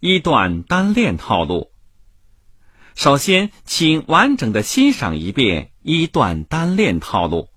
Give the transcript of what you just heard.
一段单练套路，首先请完整的欣赏一遍一段单练套路。